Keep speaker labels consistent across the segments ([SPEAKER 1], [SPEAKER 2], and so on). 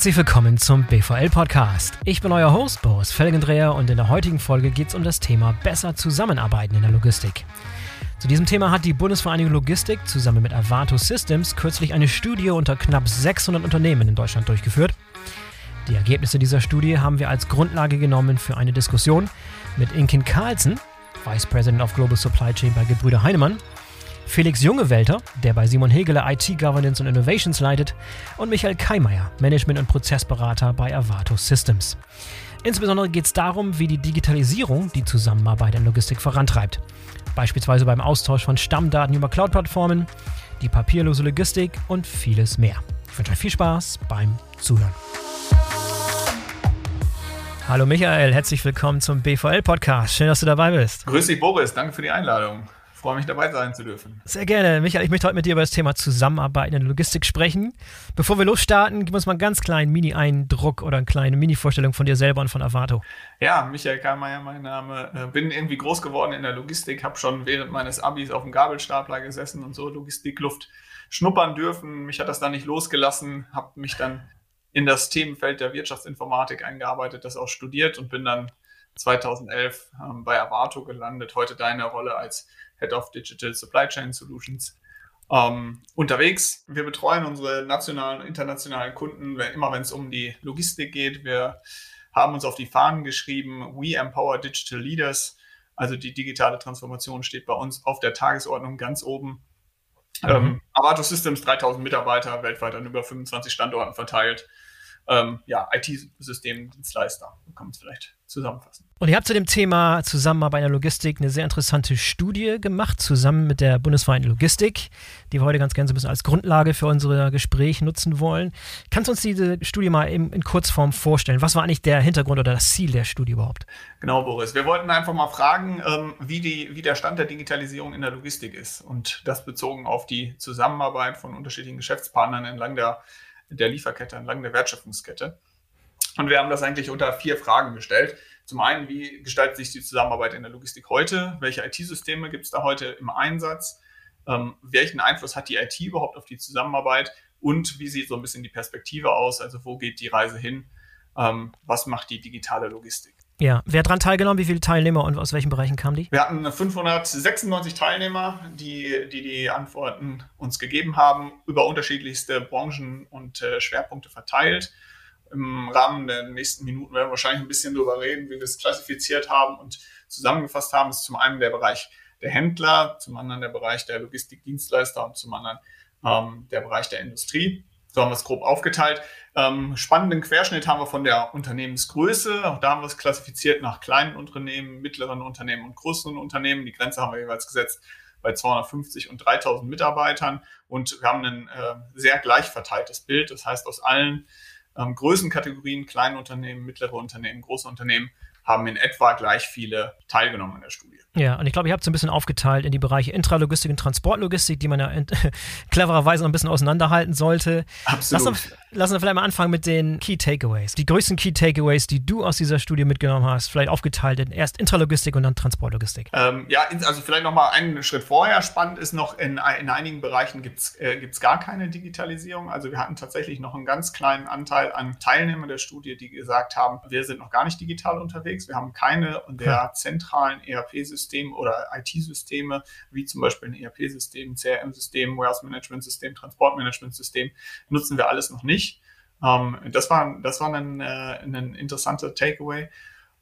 [SPEAKER 1] Herzlich willkommen zum BVL-Podcast. Ich bin euer Host Boris Felgendreher und in der heutigen Folge geht es um das Thema besser zusammenarbeiten in der Logistik. Zu diesem Thema hat die Bundesvereinigung Logistik zusammen mit Avato Systems kürzlich eine Studie unter knapp 600 Unternehmen in Deutschland durchgeführt. Die Ergebnisse dieser Studie haben wir als Grundlage genommen für eine Diskussion mit Inkin Carlsen, Vice President of Global Supply Chain bei Gebrüder Heinemann, Felix Jungewelter, der bei Simon Hegeler IT Governance und Innovations leitet, und Michael Keimeyer, Management- und Prozessberater bei Avato Systems. Insbesondere geht es darum, wie die Digitalisierung die Zusammenarbeit in Logistik vorantreibt. Beispielsweise beim Austausch von Stammdaten über Cloud-Plattformen, die papierlose Logistik und vieles mehr. Ich wünsche euch viel Spaß beim Zuhören. Hallo Michael, herzlich willkommen zum BVL-Podcast. Schön, dass du dabei bist.
[SPEAKER 2] Grüß dich, Boris. Danke für die Einladung freue mich dabei sein zu dürfen.
[SPEAKER 1] Sehr gerne. Michael, ich möchte heute mit dir über das Thema Zusammenarbeit in der Logistik sprechen. Bevor wir losstarten, gib uns mal einen ganz kleinen Mini-Eindruck oder eine kleine Mini-Vorstellung von dir selber und von Avato.
[SPEAKER 2] Ja, Michael Karlmeier, mein Name. Äh, bin irgendwie groß geworden in der Logistik, habe schon während meines Abis auf dem Gabelstapler gesessen und so Logistikluft schnuppern dürfen. Mich hat das dann nicht losgelassen, habe mich dann in das Themenfeld der Wirtschaftsinformatik eingearbeitet, das auch studiert und bin dann 2011 ähm, bei Avato gelandet. Heute deine Rolle als Head of Digital Supply Chain Solutions, ähm, unterwegs. Wir betreuen unsere nationalen und internationalen Kunden, immer wenn es um die Logistik geht. Wir haben uns auf die Fahnen geschrieben, We Empower Digital Leaders. Also die digitale Transformation steht bei uns auf der Tagesordnung ganz oben. Mhm. Ähm, Avato Systems 3000 Mitarbeiter weltweit an über 25 Standorten verteilt. Ähm, ja, IT-Systemdienstleister, kann man es vielleicht zusammenfassen.
[SPEAKER 1] Und ihr habt zu dem Thema Zusammenarbeit in der Logistik eine sehr interessante Studie gemacht, zusammen mit der bundesweiten Logistik, die wir heute ganz gerne so ein bisschen als Grundlage für unser Gespräch nutzen wollen. Kannst du uns diese Studie mal in, in Kurzform vorstellen? Was war eigentlich der Hintergrund oder das Ziel der Studie überhaupt?
[SPEAKER 2] Genau, Boris. Wir wollten einfach mal fragen, ähm, wie, die, wie der Stand der Digitalisierung in der Logistik ist. Und das bezogen auf die Zusammenarbeit von unterschiedlichen Geschäftspartnern entlang der, der Lieferkette, entlang der Wertschöpfungskette. Und wir haben das eigentlich unter vier Fragen gestellt. Zum einen, wie gestaltet sich die Zusammenarbeit in der Logistik heute? Welche IT-Systeme gibt es da heute im Einsatz? Ähm, welchen Einfluss hat die IT überhaupt auf die Zusammenarbeit? Und wie sieht so ein bisschen die Perspektive aus? Also wo geht die Reise hin? Ähm, was macht die digitale Logistik?
[SPEAKER 1] Ja, wer daran teilgenommen? Wie viele Teilnehmer und aus welchen Bereichen kamen die?
[SPEAKER 2] Wir hatten 596 Teilnehmer, die die, die Antworten uns gegeben haben, über unterschiedlichste Branchen und äh, Schwerpunkte verteilt. Im Rahmen der nächsten Minuten werden wir wahrscheinlich ein bisschen darüber reden, wie wir es klassifiziert haben und zusammengefasst haben. Es ist zum einen der Bereich der Händler, zum anderen der Bereich der Logistikdienstleister und zum anderen ähm, der Bereich der Industrie. So haben wir es grob aufgeteilt. Ähm, spannenden Querschnitt haben wir von der Unternehmensgröße. Auch da haben wir es klassifiziert nach kleinen Unternehmen, mittleren Unternehmen und größeren Unternehmen. Die Grenze haben wir jeweils gesetzt bei 250 und 3000 Mitarbeitern. Und wir haben ein äh, sehr gleich verteiltes Bild. Das heißt, aus allen ähm, Größenkategorien, kleine Unternehmen, mittlere Unternehmen, große Unternehmen, haben in etwa gleich viele teilgenommen in der Studie.
[SPEAKER 1] Ja, und ich glaube, ihr habt es ein bisschen aufgeteilt in die Bereiche Intralogistik und Transportlogistik, die man ja clevererweise noch ein bisschen auseinanderhalten sollte.
[SPEAKER 2] Absolut.
[SPEAKER 1] Lass uns, lass uns vielleicht mal anfangen mit den Key Takeaways. Die größten Key Takeaways, die du aus dieser Studie mitgenommen hast, vielleicht aufgeteilt in erst Intralogistik und dann Transportlogistik.
[SPEAKER 2] Ähm, ja, also vielleicht nochmal einen Schritt vorher. Spannend ist noch, in, in einigen Bereichen gibt es äh, gar keine Digitalisierung. Also wir hatten tatsächlich noch einen ganz kleinen Anteil an Teilnehmern der Studie, die gesagt haben, wir sind noch gar nicht digital unterwegs. Wir haben keine der zentralen ERP-Systeme Systeme oder IT-Systeme, wie zum Beispiel ein ERP-System, CRM-System, Warehouse-Management-System, Transport-Management-System, nutzen wir alles noch nicht. Ähm, das war, das war ein, äh, ein interessanter Takeaway.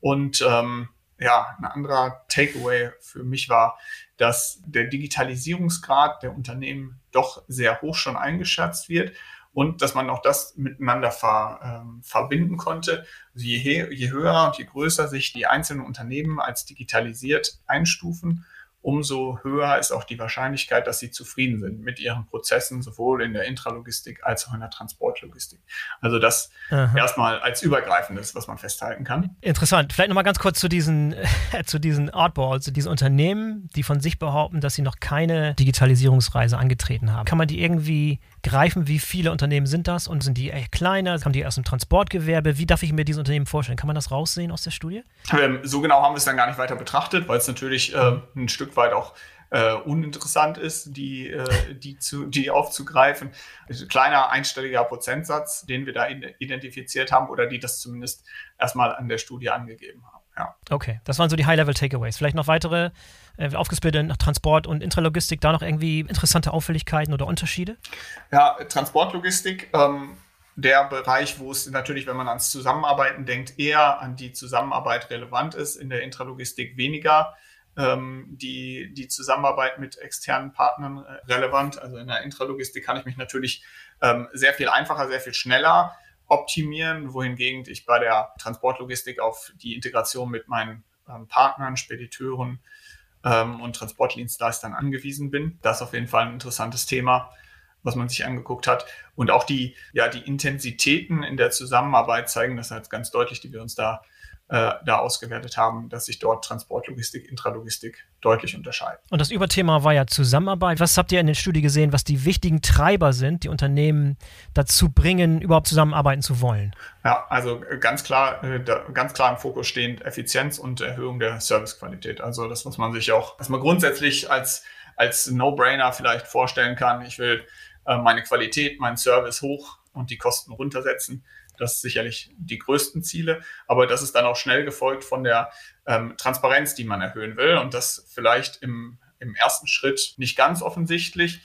[SPEAKER 2] Und ähm, ja, ein anderer Takeaway für mich war, dass der Digitalisierungsgrad der Unternehmen doch sehr hoch schon eingeschätzt wird und dass man auch das miteinander ver, ähm, verbinden konnte. Also je, je höher und je größer sich die einzelnen Unternehmen als digitalisiert einstufen, umso höher ist auch die Wahrscheinlichkeit, dass sie zufrieden sind mit ihren Prozessen, sowohl in der Intralogistik als auch in der Transportlogistik. Also das Aha. erstmal als übergreifendes, was man festhalten kann.
[SPEAKER 1] Interessant. Vielleicht nochmal ganz kurz zu diesen, zu diesen Artballs, zu diesen Unternehmen, die von sich behaupten, dass sie noch keine Digitalisierungsreise angetreten haben. Kann man die irgendwie greifen? Wie viele Unternehmen sind das? Und sind die echt kleiner? Kommen die aus dem Transportgewerbe? Wie darf ich mir diese Unternehmen vorstellen? Kann man das raussehen aus der Studie?
[SPEAKER 2] Ähm, so genau haben wir es dann gar nicht weiter betrachtet, weil es natürlich äh, ein Stück weit auch äh, uninteressant ist, die, äh, die, zu, die aufzugreifen. Also kleiner einstelliger Prozentsatz, den wir da identifiziert haben oder die das zumindest erstmal an der Studie angegeben haben. Ja.
[SPEAKER 1] Okay, das waren so die High-Level-Takeaways. Vielleicht noch weitere äh, aufgesplittet nach Transport und Intralogistik, da noch irgendwie interessante Auffälligkeiten oder Unterschiede?
[SPEAKER 2] Ja, Transportlogistik, ähm, der Bereich, wo es natürlich, wenn man ans Zusammenarbeiten denkt, eher an die Zusammenarbeit relevant ist, in der Intralogistik weniger die, die Zusammenarbeit mit externen Partnern äh, relevant. Also in der Intralogistik kann ich mich natürlich ähm, sehr viel einfacher, sehr viel schneller optimieren, wohingegen ich bei der Transportlogistik auf die Integration mit meinen ähm, Partnern, Spediteuren ähm, und Transportdienstleistern angewiesen bin. Das ist auf jeden Fall ein interessantes Thema, was man sich angeguckt hat. Und auch die, ja, die Intensitäten in der Zusammenarbeit zeigen das jetzt ganz deutlich, die wir uns da äh, da ausgewertet haben, dass sich dort Transportlogistik, Intralogistik deutlich unterscheiden.
[SPEAKER 1] Und das Überthema war ja Zusammenarbeit. Was habt ihr in der Studie gesehen, was die wichtigen Treiber sind, die Unternehmen dazu bringen, überhaupt zusammenarbeiten zu wollen?
[SPEAKER 2] Ja, also ganz klar, äh, ganz klar im Fokus stehend Effizienz und Erhöhung der Servicequalität. Also das, was man sich auch, was man grundsätzlich als, als No-Brainer vielleicht vorstellen kann. Ich will äh, meine Qualität, meinen Service hoch und die Kosten runtersetzen. Das ist sicherlich die größten Ziele, aber das ist dann auch schnell gefolgt von der ähm, Transparenz, die man erhöhen will und das vielleicht im, im ersten Schritt nicht ganz offensichtlich.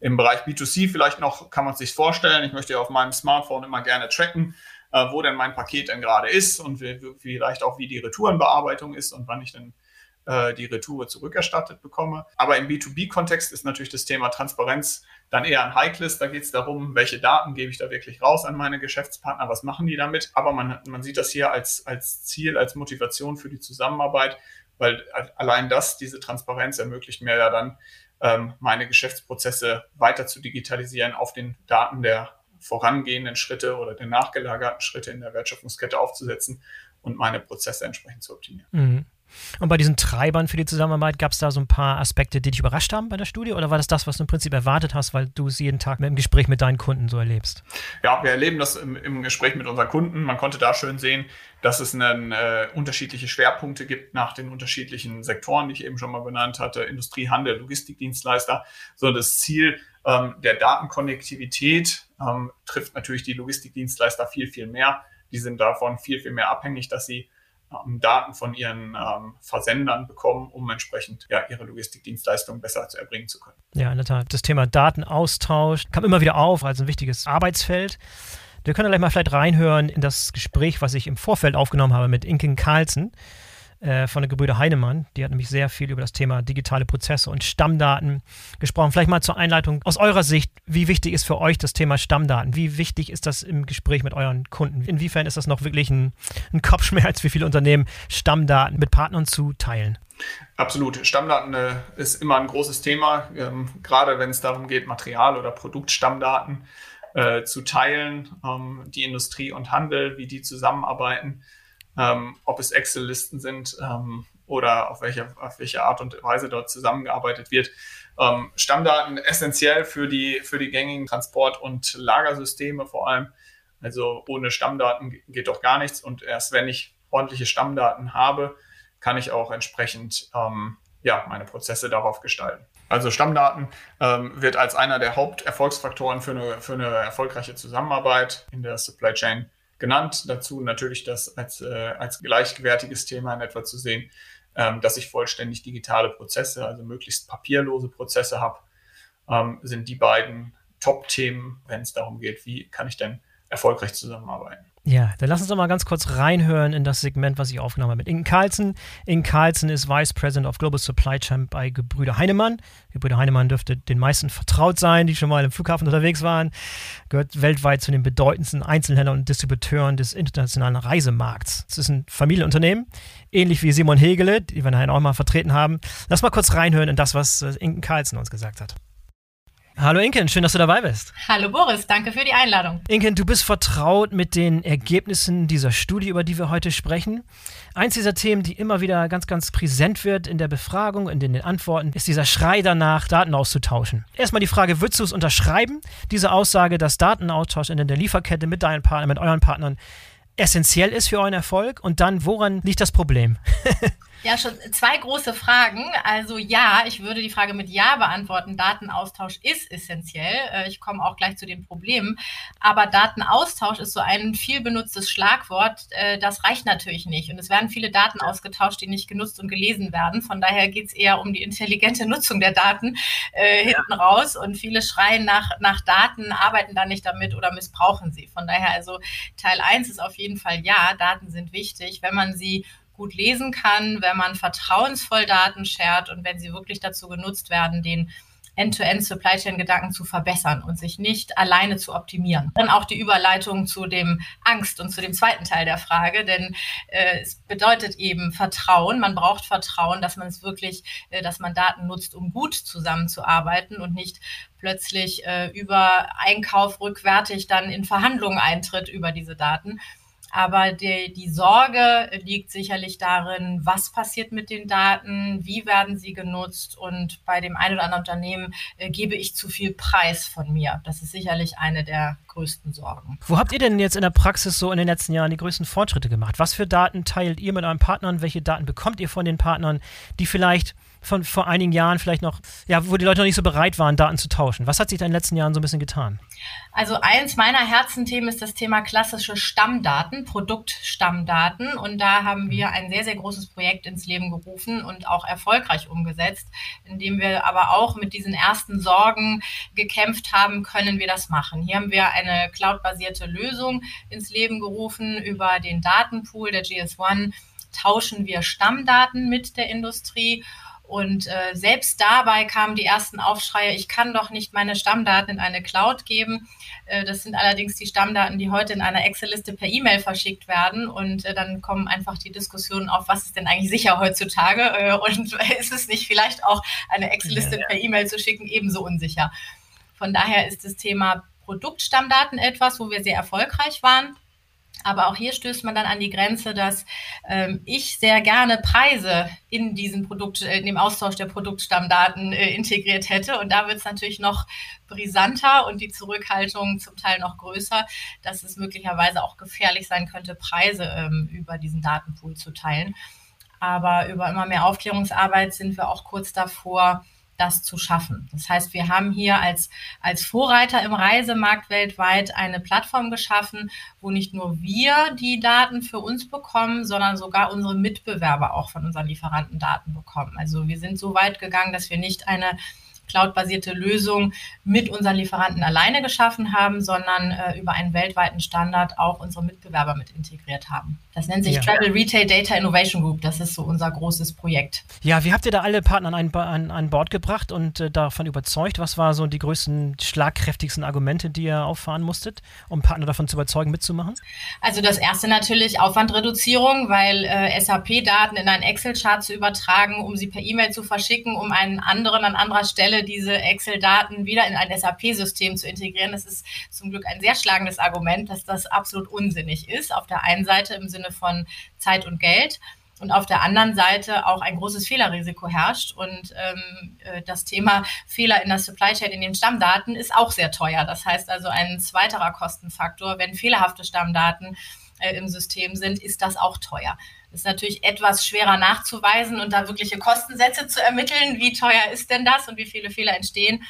[SPEAKER 2] Im Bereich B2C vielleicht noch kann man sich vorstellen. Ich möchte ja auf meinem Smartphone immer gerne tracken, äh, wo denn mein Paket denn gerade ist und wie, vielleicht auch wie die Retourenbearbeitung ist und wann ich denn äh, die Retour zurückerstattet bekomme. Aber im B2B-Kontext ist natürlich das Thema Transparenz dann eher ein heikles. Da geht es darum, welche Daten gebe ich da wirklich raus an meine Geschäftspartner, was machen die damit. Aber man, man sieht das hier als, als Ziel, als Motivation für die Zusammenarbeit, weil allein das, diese Transparenz ermöglicht mir ja dann, ähm, meine Geschäftsprozesse weiter zu digitalisieren auf den Daten der vorangehenden Schritte oder der nachgelagerten Schritte in der Wertschöpfungskette aufzusetzen und meine Prozesse entsprechend zu optimieren. Mhm.
[SPEAKER 1] Und bei diesen Treibern für die Zusammenarbeit gab es da so ein paar Aspekte, die dich überrascht haben bei der Studie? Oder war das das, was du im Prinzip erwartet hast, weil du es jeden Tag im Gespräch mit deinen Kunden so erlebst?
[SPEAKER 2] Ja, wir erleben das im, im Gespräch mit unseren Kunden. Man konnte da schön sehen, dass es einen, äh, unterschiedliche Schwerpunkte gibt nach den unterschiedlichen Sektoren, die ich eben schon mal benannt hatte, Industrie, Handel, Logistikdienstleister. So das Ziel ähm, der Datenkonnektivität ähm, trifft natürlich die Logistikdienstleister viel, viel mehr. Die sind davon viel, viel mehr abhängig, dass sie Daten von ihren ähm, Versendern bekommen, um entsprechend ja, ihre Logistikdienstleistungen besser zu erbringen zu können.
[SPEAKER 1] Ja, in der Tat. Das Thema Datenaustausch kam immer wieder auf als ein wichtiges Arbeitsfeld. Wir können gleich mal vielleicht reinhören in das Gespräch, was ich im Vorfeld aufgenommen habe mit Inken Carlsen äh, von der Gebrüder Heinemann. Die hat nämlich sehr viel über das Thema digitale Prozesse und Stammdaten gesprochen. Vielleicht mal zur Einleitung aus eurer Sicht, wie wichtig ist für euch das Thema Stammdaten? Wie wichtig ist das im Gespräch mit euren Kunden? Inwiefern ist das noch wirklich ein, ein Kopfschmerz für viele Unternehmen, Stammdaten mit Partnern zu teilen?
[SPEAKER 2] Absolut. Stammdaten äh, ist immer ein großes Thema, ähm, gerade wenn es darum geht, Material- oder Produktstammdaten äh, zu teilen, ähm, die Industrie und Handel, wie die zusammenarbeiten ähm, ob es Excel-Listen sind ähm, oder auf welche, auf welche Art und Weise dort zusammengearbeitet wird. Ähm, Stammdaten essentiell für die, für die gängigen Transport- und Lagersysteme vor allem. Also ohne Stammdaten geht doch gar nichts. Und erst wenn ich ordentliche Stammdaten habe, kann ich auch entsprechend ähm, ja, meine Prozesse darauf gestalten. Also Stammdaten ähm, wird als einer der Haupterfolgsfaktoren für eine, für eine erfolgreiche Zusammenarbeit in der Supply Chain genannt. Dazu natürlich das als, äh, als gleichwertiges Thema in etwa zu sehen, ähm, dass ich vollständig digitale Prozesse, also möglichst papierlose Prozesse habe, ähm, sind die beiden Top-Themen, wenn es darum geht, wie kann ich denn erfolgreich zusammenarbeiten.
[SPEAKER 1] Ja, dann lass uns doch mal ganz kurz reinhören in das Segment, was ich aufgenommen habe mit Inken Carlsen. Inken Carlsen ist Vice President of Global Supply Chain bei Gebrüder Heinemann. Gebrüder Heinemann dürfte den meisten vertraut sein, die schon mal im Flughafen unterwegs waren. Gehört weltweit zu den bedeutendsten Einzelhändlern und Distributeuren des internationalen Reisemarkts. Es ist ein Familienunternehmen, ähnlich wie Simon Hegele, die wir nachher auch mal vertreten haben. Lass mal kurz reinhören in das, was äh, Inken Carlsen uns gesagt hat. Hallo Inken, schön, dass du dabei bist.
[SPEAKER 3] Hallo Boris, danke für die Einladung.
[SPEAKER 1] Inken, du bist vertraut mit den Ergebnissen dieser Studie, über die wir heute sprechen. Eins dieser Themen, die immer wieder ganz, ganz präsent wird in der Befragung und in den Antworten, ist dieser Schrei danach, Daten auszutauschen. Erstmal die Frage, würdest du es unterschreiben, diese Aussage, dass Datenaustausch in der Lieferkette mit deinen Partnern, mit euren Partnern essentiell ist für euren Erfolg? Und dann, woran liegt das Problem?
[SPEAKER 3] Ja, schon zwei große Fragen. Also ja, ich würde die Frage mit Ja beantworten. Datenaustausch ist essentiell. Äh, ich komme auch gleich zu den Problemen. Aber Datenaustausch ist so ein viel benutztes Schlagwort. Äh, das reicht natürlich nicht. Und es werden viele Daten ausgetauscht, die nicht genutzt und gelesen werden. Von daher geht es eher um die intelligente Nutzung der Daten äh, hinten raus. Und viele schreien nach, nach Daten, arbeiten da nicht damit oder missbrauchen sie. Von daher also Teil 1 ist auf jeden Fall ja, Daten sind wichtig. Wenn man sie gut lesen kann, wenn man vertrauensvoll Daten shared und wenn sie wirklich dazu genutzt werden, den End-to-End-Supply Chain-Gedanken zu verbessern und sich nicht alleine zu optimieren. Dann auch die Überleitung zu dem Angst und zu dem zweiten Teil der Frage, denn äh, es bedeutet eben Vertrauen. Man braucht Vertrauen, dass man es wirklich, äh, dass man Daten nutzt, um gut zusammenzuarbeiten und nicht plötzlich äh, über Einkauf rückwärtig dann in Verhandlungen eintritt über diese Daten. Aber die, die Sorge liegt sicherlich darin, was passiert mit den Daten, wie werden sie genutzt und bei dem einen oder anderen Unternehmen äh, gebe ich zu viel Preis von mir. Das ist sicherlich eine der größten Sorgen.
[SPEAKER 1] Wo habt ihr denn jetzt in der Praxis so in den letzten Jahren die größten Fortschritte gemacht? Was für Daten teilt ihr mit euren Partnern? Welche Daten bekommt ihr von den Partnern, die vielleicht von vor einigen Jahren vielleicht noch, ja, wo die Leute noch nicht so bereit waren, Daten zu tauschen. Was hat sich da in den letzten Jahren so ein bisschen getan?
[SPEAKER 3] Also eins meiner Herzenthemen ist das Thema klassische Stammdaten, Produktstammdaten. Und da haben wir ein sehr, sehr großes Projekt ins Leben gerufen und auch erfolgreich umgesetzt, indem wir aber auch mit diesen ersten Sorgen gekämpft haben, können wir das machen. Hier haben wir eine cloudbasierte Lösung ins Leben gerufen über den Datenpool der GS1 tauschen wir Stammdaten mit der Industrie und äh, selbst dabei kamen die ersten Aufschreie, ich kann doch nicht meine Stammdaten in eine Cloud geben. Äh, das sind allerdings die Stammdaten, die heute in einer Excel-Liste per E-Mail verschickt werden. Und äh, dann kommen einfach die Diskussionen auf, was ist denn eigentlich sicher heutzutage? Äh, und ist es nicht vielleicht auch eine Excel-Liste ja, ja. per E-Mail zu schicken ebenso unsicher? Von daher ist das Thema Produktstammdaten etwas, wo wir sehr erfolgreich waren. Aber auch hier stößt man dann an die Grenze, dass ähm, ich sehr gerne Preise in diesen Produkt, äh, in dem Austausch der Produktstammdaten äh, integriert hätte. Und da wird es natürlich noch brisanter und die Zurückhaltung zum Teil noch größer, dass es möglicherweise auch gefährlich sein könnte, Preise ähm, über diesen Datenpool zu teilen. Aber über immer mehr Aufklärungsarbeit sind wir auch kurz davor, das zu schaffen. Das heißt, wir haben hier als, als Vorreiter im Reisemarkt weltweit eine Plattform geschaffen, wo nicht nur wir die Daten für uns bekommen, sondern sogar unsere Mitbewerber auch von unseren Lieferanten Daten bekommen. Also wir sind so weit gegangen, dass wir nicht eine cloudbasierte Lösung mit unseren Lieferanten alleine geschaffen haben, sondern äh, über einen weltweiten Standard auch unsere Mitbewerber mit integriert haben. Das nennt sich ja. Travel Retail Data Innovation Group. Das ist so unser großes Projekt.
[SPEAKER 1] Ja, wie habt ihr da alle Partner an, an, an Bord gebracht und äh, davon überzeugt? Was waren so die größten, schlagkräftigsten Argumente, die ihr auffahren musstet, um Partner davon zu überzeugen, mitzumachen?
[SPEAKER 3] Also das erste natürlich Aufwandreduzierung, weil äh, SAP-Daten in einen Excel-Chart zu übertragen, um sie per E-Mail zu verschicken, um einen anderen an anderer Stelle diese Excel-Daten wieder in ein SAP-System zu integrieren. Das ist zum Glück ein sehr schlagendes Argument, dass das absolut unsinnig ist. Auf der einen Seite im Sinne Sinne von Zeit und Geld und auf der anderen Seite auch ein großes Fehlerrisiko herrscht. Und ähm, äh, das Thema Fehler in der Supply Chain in den Stammdaten ist auch sehr teuer. Das heißt also ein zweiterer Kostenfaktor, wenn fehlerhafte Stammdaten äh, im System sind, ist das auch teuer. Ist natürlich etwas schwerer nachzuweisen und da wirkliche Kostensätze zu ermitteln. Wie teuer ist denn das und wie viele Fehler entstehen?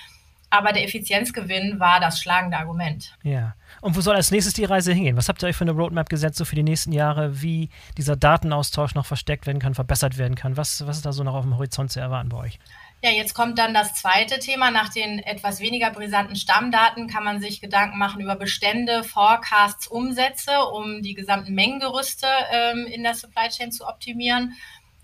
[SPEAKER 3] Aber der Effizienzgewinn war das schlagende Argument.
[SPEAKER 1] Ja. Und wo soll als nächstes die Reise hingehen? Was habt ihr euch für eine Roadmap gesetzt, so für die nächsten Jahre, wie dieser Datenaustausch noch versteckt werden kann, verbessert werden kann? Was, was ist da so noch auf dem Horizont zu erwarten bei euch?
[SPEAKER 3] Ja, jetzt kommt dann das zweite Thema. Nach den etwas weniger brisanten Stammdaten kann man sich Gedanken machen über Bestände, Forecasts, Umsätze, um die gesamten Mengengerüste ähm, in der Supply Chain zu optimieren.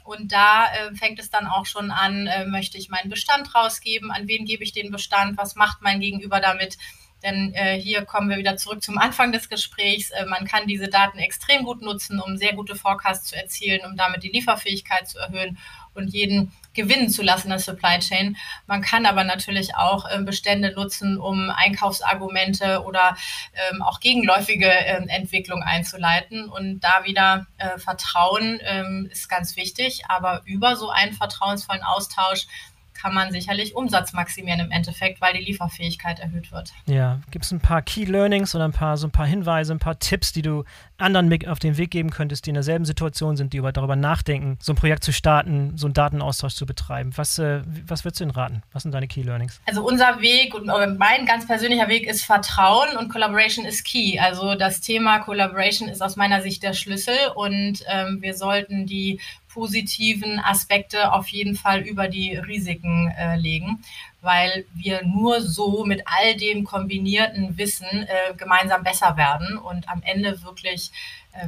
[SPEAKER 3] Und da äh, fängt es dann auch schon an, äh, möchte ich meinen Bestand rausgeben, an wen gebe ich den Bestand, was macht mein Gegenüber damit. Denn äh, hier kommen wir wieder zurück zum Anfang des Gesprächs. Äh, man kann diese Daten extrem gut nutzen, um sehr gute Forecasts zu erzielen, um damit die Lieferfähigkeit zu erhöhen und jeden gewinnen zu lassen der Supply Chain. Man kann aber natürlich auch äh, Bestände nutzen, um Einkaufsargumente oder ähm, auch gegenläufige äh, Entwicklung einzuleiten. Und da wieder äh, Vertrauen ähm, ist ganz wichtig, aber über so einen vertrauensvollen Austausch kann man sicherlich Umsatz maximieren im Endeffekt, weil die Lieferfähigkeit erhöht wird.
[SPEAKER 1] Ja, gibt es ein paar Key Learnings oder ein paar so ein paar Hinweise, ein paar Tipps, die du anderen auf den Weg geben könntest, die in derselben Situation sind, die über, darüber nachdenken, so ein Projekt zu starten, so einen Datenaustausch zu betreiben? Was, äh, was würdest du ihnen raten? Was sind deine Key Learnings?
[SPEAKER 3] Also unser Weg und mein ganz persönlicher Weg ist Vertrauen und Collaboration ist key. Also das Thema Collaboration ist aus meiner Sicht der Schlüssel und ähm, wir sollten die positiven Aspekte auf jeden Fall über die Risiken äh, legen, weil wir nur so mit all dem kombinierten Wissen äh, gemeinsam besser werden und am Ende wirklich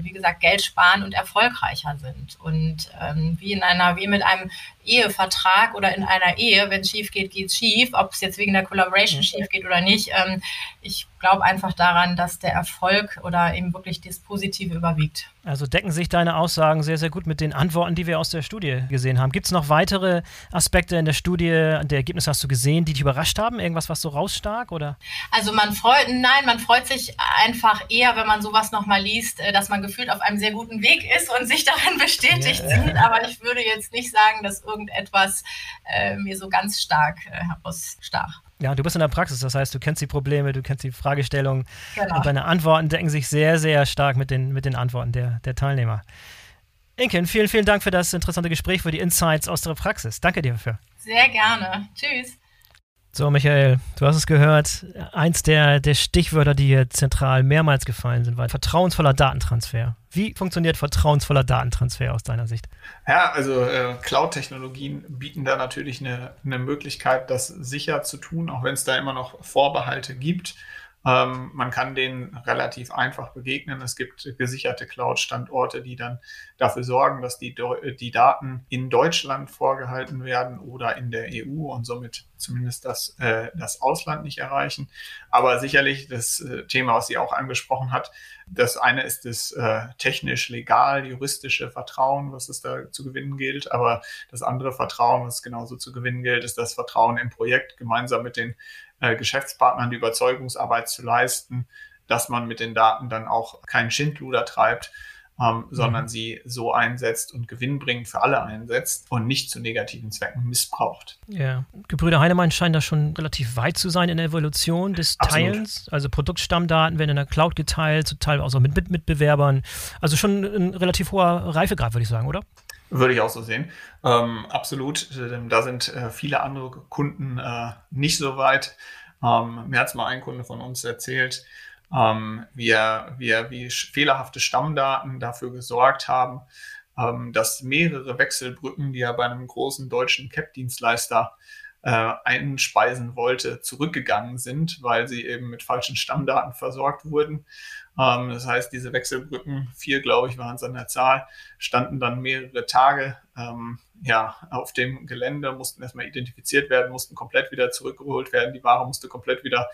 [SPEAKER 3] wie gesagt, Geld sparen und erfolgreicher sind. Und ähm, wie in einer, wie mit einem Ehevertrag oder in einer Ehe, wenn es schief geht, geht es schief, ob es jetzt wegen der Collaboration mhm. schief geht oder nicht. Ähm, ich glaube einfach daran, dass der Erfolg oder eben wirklich das Positive überwiegt.
[SPEAKER 1] Also decken sich deine Aussagen sehr, sehr gut mit den Antworten, die wir aus der Studie gesehen haben. Gibt es noch weitere Aspekte in der Studie, der Ergebnisse hast du gesehen, die dich überrascht haben? Irgendwas, was so rausstark? Oder?
[SPEAKER 3] Also man freut, nein, man freut sich einfach eher, wenn man sowas nochmal liest, äh, dass man gefühlt auf einem sehr guten Weg ist und sich darin bestätigt ja. sieht. Aber ich würde jetzt nicht sagen, dass irgendetwas äh, mir so ganz stark äh, herausstach.
[SPEAKER 1] Ja, du bist in der Praxis, das heißt, du kennst die Probleme, du kennst die Fragestellungen genau. und deine Antworten decken sich sehr, sehr stark mit den, mit den Antworten der, der Teilnehmer. Inken, vielen, vielen Dank für das interessante Gespräch, für die Insights aus der Praxis. Danke dir dafür.
[SPEAKER 3] Sehr gerne. Tschüss.
[SPEAKER 1] So, Michael, du hast es gehört. Eins der, der Stichwörter, die hier zentral mehrmals gefallen sind, war vertrauensvoller Datentransfer. Wie funktioniert vertrauensvoller Datentransfer aus deiner Sicht?
[SPEAKER 2] Ja, also äh, Cloud-Technologien bieten da natürlich eine, eine Möglichkeit, das sicher zu tun, auch wenn es da immer noch Vorbehalte gibt. Ähm, man kann denen relativ einfach begegnen. Es gibt gesicherte Cloud-Standorte, die dann dafür sorgen, dass die, die Daten in Deutschland vorgehalten werden oder in der EU und somit zumindest das, äh, das Ausland nicht erreichen. Aber sicherlich das äh, Thema, was sie auch angesprochen hat, das eine ist das äh, technisch, legal, juristische Vertrauen, was es da zu gewinnen gilt. Aber das andere Vertrauen, was genauso zu gewinnen gilt, ist das Vertrauen im Projekt, gemeinsam mit den äh, Geschäftspartnern die Überzeugungsarbeit zu leisten, dass man mit den Daten dann auch keinen Schindluder treibt, ähm, mhm. sondern sie so einsetzt und gewinnbringend für alle einsetzt und nicht zu negativen Zwecken missbraucht.
[SPEAKER 1] Ja, Gebrüder Heinemann scheint da schon relativ weit zu sein in der Evolution des Absolut. Teilens. Also Produktstammdaten werden in der Cloud geteilt, teilweise auch mit, mit Mitbewerbern. Also schon ein relativ hoher Reifegrad, würde ich sagen, oder?
[SPEAKER 2] Würde ich auch so sehen. Ähm, absolut. Da sind äh, viele andere Kunden äh, nicht so weit. Ähm, mir hat es mal ein Kunde von uns erzählt, ähm, wie, wie, er, wie fehlerhafte Stammdaten dafür gesorgt haben, ähm, dass mehrere Wechselbrücken, die er bei einem großen deutschen CAP-Dienstleister äh, einspeisen wollte, zurückgegangen sind, weil sie eben mit falschen Stammdaten versorgt wurden. Ähm, das heißt, diese Wechselbrücken, vier glaube ich waren es an der Zahl, standen dann mehrere Tage ähm, ja, auf dem Gelände, mussten erstmal identifiziert werden, mussten komplett wieder zurückgeholt werden. Die Ware musste komplett wieder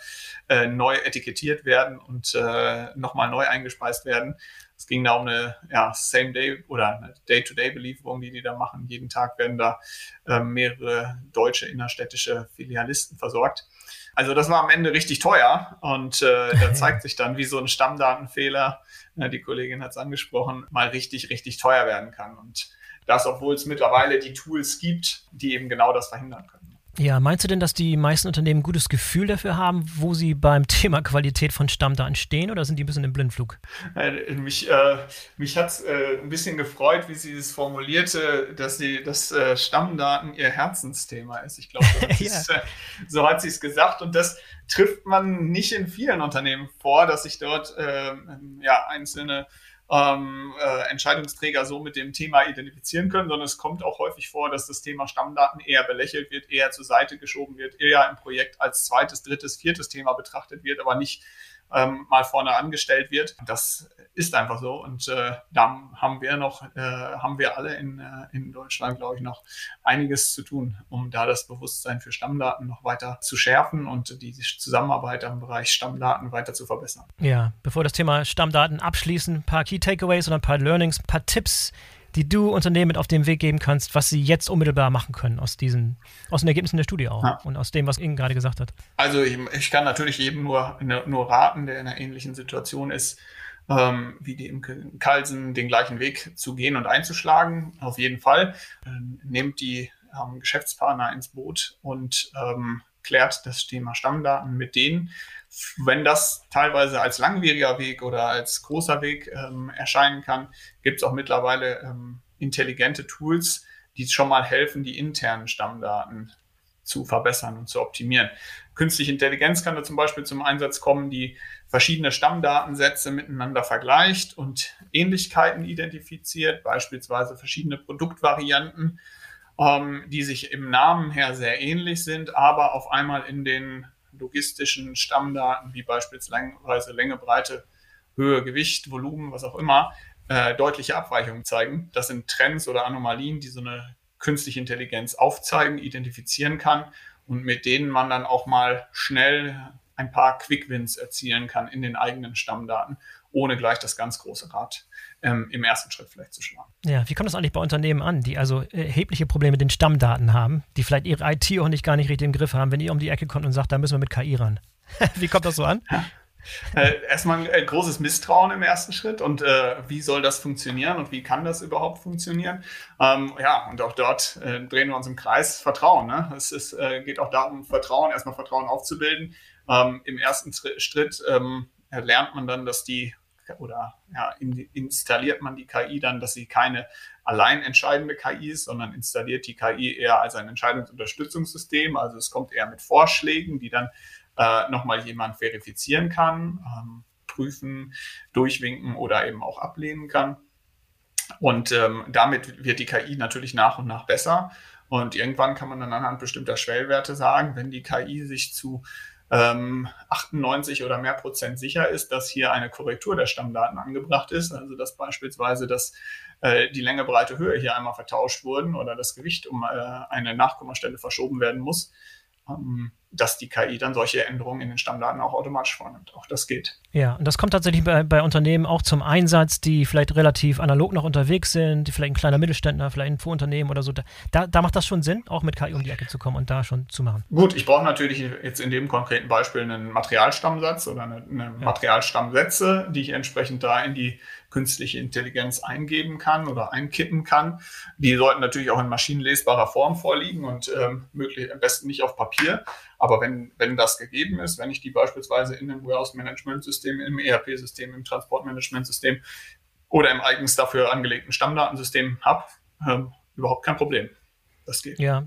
[SPEAKER 2] äh, neu etikettiert werden und äh, nochmal neu eingespeist werden. Es ging da um eine ja, Same-Day- oder eine Day-to-Day-Belieferung, die die da machen. Jeden Tag werden da äh, mehrere deutsche innerstädtische Filialisten versorgt. Also das war am Ende richtig teuer und äh, da zeigt sich dann, wie so ein Stammdatenfehler, äh, die Kollegin hat es angesprochen, mal richtig, richtig teuer werden kann. Und das, obwohl es mittlerweile die Tools gibt, die eben genau das verhindern können.
[SPEAKER 1] Ja, meinst du denn, dass die meisten Unternehmen ein gutes Gefühl dafür haben, wo sie beim Thema Qualität von Stammdaten stehen oder sind die ein bisschen im Blindflug?
[SPEAKER 2] Äh, mich äh, mich hat es äh, ein bisschen gefreut, wie sie es formulierte, dass sie dass äh, Stammdaten ihr Herzensthema ist. Ich glaube, ja. Äh, so hat sie es gesagt und das trifft man nicht in vielen Unternehmen vor, dass sich dort ähm, ja, einzelne ähm, äh, Entscheidungsträger so mit dem Thema identifizieren können, sondern es kommt auch häufig vor, dass das Thema Stammdaten eher belächelt wird, eher zur Seite geschoben wird, eher im Projekt als zweites, drittes, viertes Thema betrachtet wird, aber nicht ähm, mal vorne angestellt wird. Das ist einfach so. Und äh, da haben wir noch, äh, haben wir alle in, äh, in Deutschland, glaube ich, noch einiges zu tun, um da das Bewusstsein für Stammdaten noch weiter zu schärfen und die Zusammenarbeit im Bereich Stammdaten weiter zu verbessern.
[SPEAKER 1] Ja, bevor das Thema Stammdaten abschließen, ein paar Key Takeaways und ein paar Learnings, ein paar Tipps, die du Unternehmen mit auf den Weg geben kannst, was sie jetzt unmittelbar machen können aus diesen, aus den Ergebnissen der Studie auch ja. und aus dem, was Ihnen gerade gesagt hat?
[SPEAKER 2] Also ich, ich, kann natürlich jedem nur, nur raten, der in einer ähnlichen Situation ist, ähm, wie die im Kalsen den gleichen Weg zu gehen und einzuschlagen. Auf jeden Fall. Ähm, nehmt die ähm, Geschäftspartner ins Boot und ähm, klärt das Thema Stammdaten mit denen. Wenn das teilweise als langwieriger Weg oder als großer Weg ähm, erscheinen kann, gibt es auch mittlerweile ähm, intelligente Tools, die schon mal helfen, die internen Stammdaten zu verbessern und zu optimieren. Künstliche Intelligenz kann da zum Beispiel zum Einsatz kommen, die verschiedene Stammdatensätze miteinander vergleicht und Ähnlichkeiten identifiziert, beispielsweise verschiedene Produktvarianten, ähm, die sich im Namen her sehr ähnlich sind, aber auf einmal in den logistischen Stammdaten, wie beispielsweise Länge, Breite, Höhe, Gewicht, Volumen, was auch immer, äh, deutliche Abweichungen zeigen. Das sind Trends oder Anomalien, die so eine künstliche Intelligenz aufzeigen, identifizieren kann und mit denen man dann auch mal schnell ein paar Quickwins erzielen kann in den eigenen Stammdaten, ohne gleich das ganz große Rad ähm, im ersten Schritt vielleicht zu schlagen.
[SPEAKER 1] Ja, wie kommt das eigentlich bei Unternehmen an, die also erhebliche Probleme mit den Stammdaten haben, die vielleicht ihre IT auch nicht gar nicht richtig im Griff haben, wenn ihr um die Ecke kommt und sagt, da müssen wir mit KI ran? wie kommt das so an?
[SPEAKER 2] Ja. Äh, erstmal ein äh, großes Misstrauen im ersten Schritt und äh, wie soll das funktionieren und wie kann das überhaupt funktionieren? Ähm, ja, und auch dort äh, drehen wir uns im Kreis Vertrauen. Ne? Es ist, äh, geht auch darum, Vertrauen, erstmal Vertrauen aufzubilden. Ähm, Im ersten Schritt ähm, lernt man dann, dass die oder ja, in, installiert man die KI dann, dass sie keine allein entscheidende KI ist, sondern installiert die KI eher als ein Entscheidungsunterstützungssystem. Also es kommt eher mit Vorschlägen, die dann äh, nochmal jemand verifizieren kann, ähm, prüfen, durchwinken oder eben auch ablehnen kann. Und ähm, damit wird die KI natürlich nach und nach besser. Und irgendwann kann man dann anhand bestimmter Schwellwerte sagen, wenn die KI sich zu ähm, 98 oder mehr Prozent sicher ist, dass hier eine Korrektur der Stammdaten angebracht ist, also dass beispielsweise das, äh, die Länge, Breite, Höhe hier einmal vertauscht wurden oder das Gewicht um äh, eine Nachkommastelle verschoben werden muss, ähm, dass die KI dann solche Änderungen in den Stammdaten auch automatisch vornimmt. Auch das geht.
[SPEAKER 1] Ja, und das kommt tatsächlich bei, bei, Unternehmen auch zum Einsatz, die vielleicht relativ analog noch unterwegs sind, die vielleicht ein kleiner Mittelständler, vielleicht ein Vorunternehmen oder so. Da, da macht das schon Sinn, auch mit KI um die Ecke zu kommen und da schon zu machen.
[SPEAKER 2] Gut, ich brauche natürlich jetzt in dem konkreten Beispiel einen Materialstammsatz oder eine, eine ja. Materialstammsätze, die ich entsprechend da in die künstliche Intelligenz eingeben kann oder einkippen kann. Die sollten natürlich auch in maschinenlesbarer Form vorliegen und ähm, möglich am besten nicht auf Papier. Aber wenn, wenn das gegeben ist, wenn ich die beispielsweise in einem Warehouse-Management-System, im ERP-System, im Transportmanagement-System oder im eigens dafür angelegten Stammdatensystem habe, ähm, überhaupt kein Problem.
[SPEAKER 1] Das geht. Ja,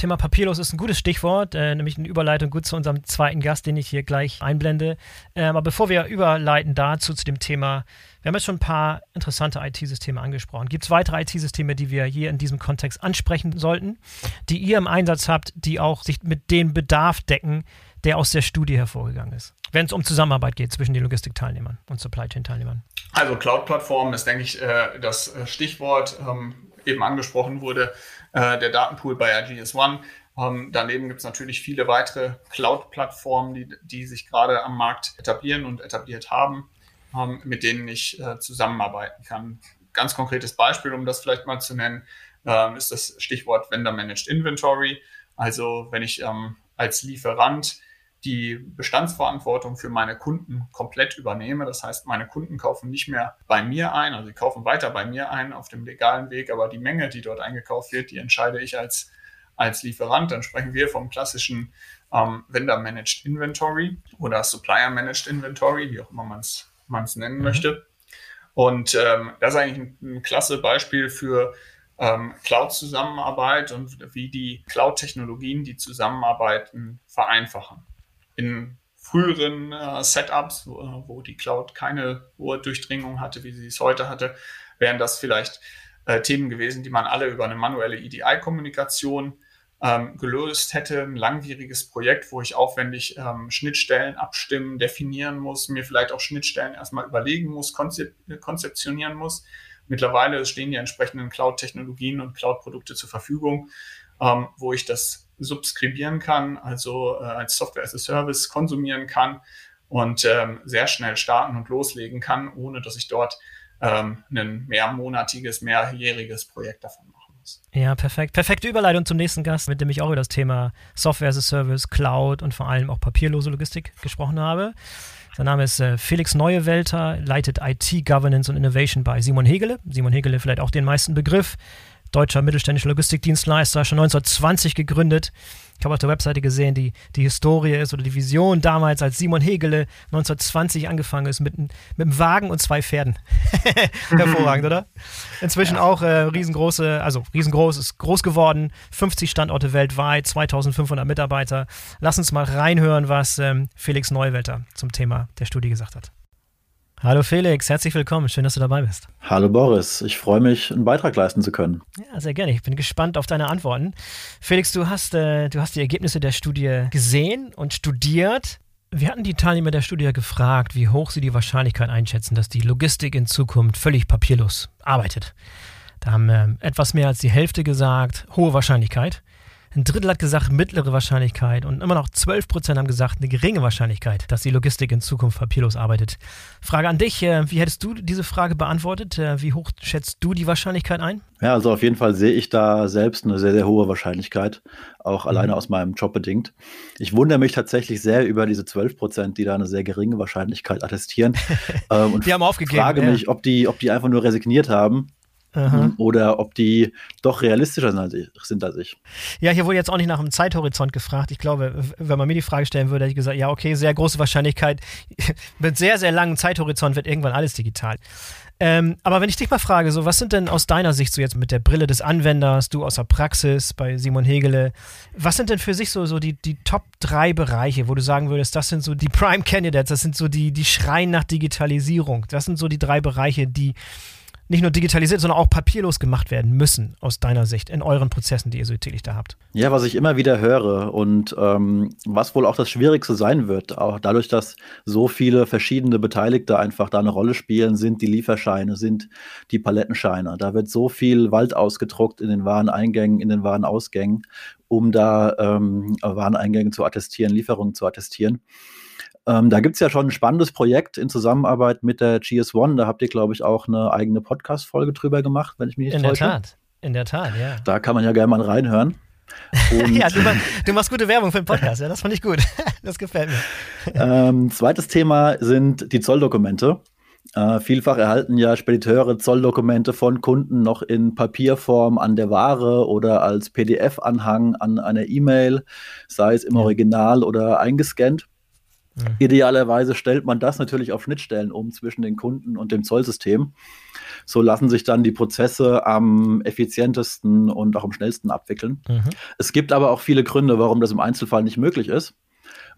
[SPEAKER 1] Thema papierlos ist ein gutes Stichwort, äh, nämlich eine Überleitung gut zu unserem zweiten Gast, den ich hier gleich einblende. Äh, aber bevor wir überleiten dazu, zu dem Thema, wir haben jetzt schon ein paar interessante IT-Systeme angesprochen. Gibt es weitere IT-Systeme, die wir hier in diesem Kontext ansprechen sollten, die ihr im Einsatz habt, die auch sich mit dem Bedarf decken, der aus der Studie hervorgegangen ist? Wenn es um Zusammenarbeit geht zwischen den Logistikteilnehmern und Supply Chain-Teilnehmern.
[SPEAKER 2] Also Cloud-Plattform ist, denke ich, äh, das Stichwort. Ähm, eben angesprochen wurde, äh, der Datenpool bei RGS One. Ähm, daneben gibt es natürlich viele weitere Cloud-Plattformen, die, die sich gerade am Markt etablieren und etabliert haben, ähm, mit denen ich äh, zusammenarbeiten kann. Ganz konkretes Beispiel, um das vielleicht mal zu nennen, äh, ist das Stichwort Vendor Managed Inventory. Also wenn ich ähm, als Lieferant die Bestandsverantwortung für meine Kunden komplett übernehme. Das heißt, meine Kunden kaufen nicht mehr bei mir ein, also sie kaufen weiter bei mir ein auf dem legalen Weg, aber die Menge, die dort eingekauft wird, die entscheide ich als, als Lieferant. Dann sprechen wir vom klassischen ähm, Vendor Managed Inventory oder Supplier Managed Inventory, wie auch immer man es nennen mhm. möchte. Und ähm, das ist eigentlich ein, ein klasse Beispiel für ähm, Cloud-Zusammenarbeit und wie die Cloud-Technologien die Zusammenarbeiten vereinfachen in früheren äh, Setups, wo, wo, die Cloud keine hohe Durchdringung hatte, wie sie es heute hatte, wären das vielleicht äh, Themen gewesen, die man alle über eine manuelle EDI-Kommunikation ähm, gelöst hätte. Ein langwieriges Projekt, wo ich aufwendig ähm, Schnittstellen abstimmen, definieren muss, mir vielleicht auch Schnittstellen erstmal überlegen muss, konzep konzeptionieren muss. Mittlerweile stehen die entsprechenden Cloud-Technologien und Cloud-Produkte zur Verfügung, ähm, wo ich das subskribieren kann, also äh, als Software as a Service konsumieren kann und ähm, sehr schnell starten und loslegen kann, ohne dass ich dort ähm, ein mehrmonatiges, mehrjähriges Projekt davon machen muss.
[SPEAKER 1] Ja, perfekt. Perfekte Überleitung zum nächsten Gast, mit dem ich auch über das Thema Software as a Service, Cloud und vor allem auch papierlose Logistik gesprochen habe. Sein Name ist äh, Felix Neuewelter, leitet IT Governance und Innovation bei Simon Hegele. Simon Hegele vielleicht auch den meisten Begriff deutscher mittelständischer Logistikdienstleister, schon 1920 gegründet. Ich habe auf der Webseite gesehen, die, die Historie ist oder die Vision damals, als Simon Hegele 1920 angefangen ist mit, mit einem Wagen und zwei Pferden. Hervorragend, oder? Inzwischen ja. auch äh, riesengroße, also riesengroß, ist groß geworden, 50 Standorte weltweit, 2500 Mitarbeiter. Lass uns mal reinhören, was ähm, Felix Neuwelter zum Thema der Studie gesagt hat. Hallo Felix, herzlich willkommen. Schön, dass du dabei bist.
[SPEAKER 4] Hallo Boris, ich freue mich, einen Beitrag leisten zu können.
[SPEAKER 1] Ja, sehr gerne. Ich bin gespannt auf deine Antworten. Felix, du hast, äh, du hast die Ergebnisse der Studie gesehen und studiert. Wir hatten die Teilnehmer der Studie gefragt, wie hoch sie die Wahrscheinlichkeit einschätzen, dass die Logistik in Zukunft völlig papierlos arbeitet. Da haben äh, etwas mehr als die Hälfte gesagt, hohe Wahrscheinlichkeit. Ein Drittel hat gesagt, mittlere Wahrscheinlichkeit und immer noch 12 Prozent haben gesagt, eine geringe Wahrscheinlichkeit, dass die Logistik in Zukunft papierlos arbeitet. Frage an dich, äh, wie hättest du diese Frage beantwortet? Äh, wie hoch schätzt du die Wahrscheinlichkeit ein?
[SPEAKER 4] Ja, also auf jeden Fall sehe ich da selbst eine sehr, sehr hohe Wahrscheinlichkeit, auch mhm. alleine aus meinem Job bedingt. Ich wundere mich tatsächlich sehr über diese 12 Prozent, die da eine sehr geringe Wahrscheinlichkeit attestieren.
[SPEAKER 1] ähm, und die haben aufgegeben.
[SPEAKER 4] frage mich, ob die, ob die einfach nur resigniert haben Aha. oder ob die doch realistischer sind als ich.
[SPEAKER 1] Ja, hier wurde jetzt auch nicht nach einem Zeithorizont gefragt. Ich glaube, wenn man mir die Frage stellen würde, hätte ich gesagt, ja, okay, sehr große Wahrscheinlichkeit. Mit sehr, sehr langem Zeithorizont wird irgendwann alles digital. Ähm, aber wenn ich dich mal frage, so was sind denn aus deiner Sicht so jetzt mit der Brille des Anwenders, du aus der Praxis bei Simon Hegele, was sind denn für sich so, so die, die Top drei Bereiche, wo du sagen würdest, das sind so die Prime Candidates, das sind so die, die Schreien nach Digitalisierung, das sind so die drei Bereiche, die nicht nur digitalisiert, sondern auch papierlos gemacht werden müssen, aus deiner Sicht, in euren Prozessen, die ihr so täglich da habt?
[SPEAKER 4] Ja, was ich immer wieder höre und ähm, was wohl auch das Schwierigste sein wird, auch dadurch, dass so viele verschiedene Beteiligte einfach da eine Rolle spielen, sind die Lieferscheine, sind die Palettenscheine. Da wird so viel Wald ausgedruckt in den Wareneingängen, in den Warenausgängen, um da ähm, Wareneingänge zu attestieren, Lieferungen zu attestieren. Ähm, da gibt es ja schon ein spannendes Projekt in Zusammenarbeit mit der GS1. Da habt ihr, glaube ich, auch eine eigene Podcast-Folge drüber gemacht, wenn ich mich nicht
[SPEAKER 1] in
[SPEAKER 4] täusche.
[SPEAKER 1] In der Tat, in der Tat, ja.
[SPEAKER 4] Da kann man ja gerne mal reinhören.
[SPEAKER 1] ja, du, du, machst gute Werbung für den Podcast, ja, das fand ich gut. das gefällt
[SPEAKER 4] mir. Ähm, zweites Thema sind die Zolldokumente. Äh, vielfach erhalten ja Spediteure Zolldokumente von Kunden noch in Papierform an der Ware oder als PDF-Anhang an einer E-Mail, sei es im Original oder eingescannt. Mhm. Idealerweise stellt man das natürlich auf Schnittstellen um zwischen den Kunden und dem Zollsystem. So lassen sich dann die Prozesse am effizientesten und auch am schnellsten abwickeln. Mhm. Es gibt aber auch viele Gründe, warum das im Einzelfall nicht möglich ist.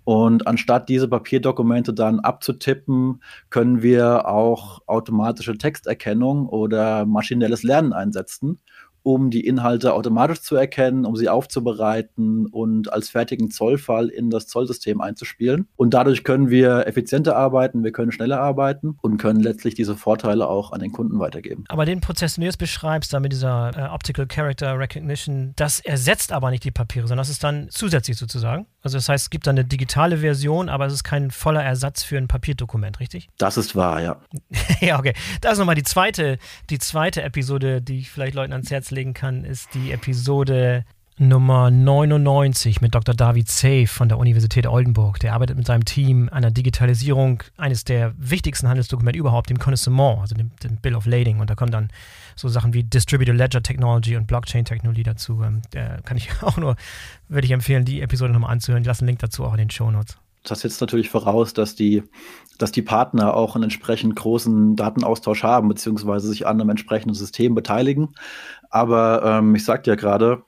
[SPEAKER 4] Und anstatt diese Papierdokumente dann abzutippen, können wir auch automatische Texterkennung oder maschinelles Lernen einsetzen, um die Inhalte automatisch zu erkennen, um sie aufzubereiten und als fertigen Zollfall in das Zollsystem einzuspielen. Und dadurch können wir effizienter arbeiten, wir können schneller arbeiten und können letztlich diese Vorteile auch an den Kunden weitergeben.
[SPEAKER 1] Aber den Prozess, den du jetzt beschreibst, da mit dieser äh, Optical Character Recognition, das ersetzt aber nicht die Papiere, sondern das ist dann zusätzlich sozusagen. Also das heißt, es gibt dann eine digitale Version, aber es ist kein voller Ersatz für ein Papierdokument, richtig?
[SPEAKER 4] Das ist wahr, ja.
[SPEAKER 1] ja, okay. Das ist nochmal die zweite, die zweite Episode, die ich vielleicht Leuten ans Herz legen kann, ist die Episode Nummer 99 mit Dr. David Safe von der Universität Oldenburg. Der arbeitet mit seinem Team an der Digitalisierung eines der wichtigsten Handelsdokumente überhaupt, dem Connoissement, also dem, dem, Bill of Lading. Und da kommen dann so Sachen wie Distributed Ledger Technology und Blockchain Technology dazu. Ähm, kann ich auch nur, würde ich empfehlen, die Episode nochmal anzuhören. Ich lasse einen Link dazu auch in den Show Notes.
[SPEAKER 4] Das setzt natürlich voraus, dass die, dass die Partner auch einen entsprechend großen Datenaustausch haben, beziehungsweise sich an einem entsprechenden System beteiligen. Aber ähm, ich sagte ja gerade,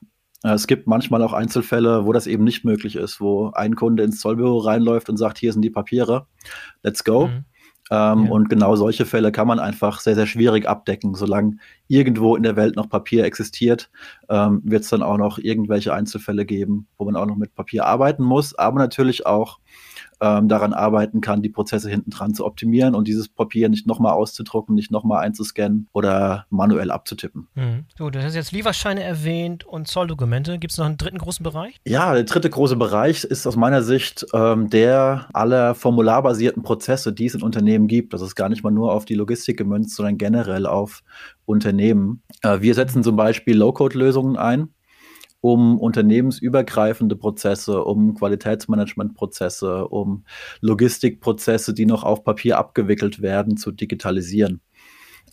[SPEAKER 4] es gibt manchmal auch Einzelfälle, wo das eben nicht möglich ist, wo ein Kunde ins Zollbüro reinläuft und sagt, hier sind die Papiere, let's go. Mhm. Ähm, ja. Und genau solche Fälle kann man einfach sehr, sehr schwierig abdecken. Solange irgendwo in der Welt noch Papier existiert, ähm, wird es dann auch noch irgendwelche Einzelfälle geben, wo man auch noch mit Papier arbeiten muss, aber natürlich auch ähm, daran arbeiten kann, die Prozesse hinten dran zu optimieren und dieses Papier nicht nochmal auszudrucken, nicht nochmal einzuscannen oder manuell abzutippen.
[SPEAKER 1] Mhm. So, du hast jetzt Lieferscheine erwähnt und Zolldokumente. Gibt es noch einen dritten großen Bereich?
[SPEAKER 4] Ja, der dritte große Bereich ist aus meiner Sicht ähm, der aller formularbasierten Prozesse, die es in Unternehmen gibt. Das ist gar nicht mal nur auf die Logistik gemünzt, sondern generell auf Unternehmen. Äh, wir setzen zum Beispiel Low-Code-Lösungen ein um unternehmensübergreifende Prozesse, um Qualitätsmanagementprozesse, um Logistikprozesse, die noch auf Papier abgewickelt werden, zu digitalisieren.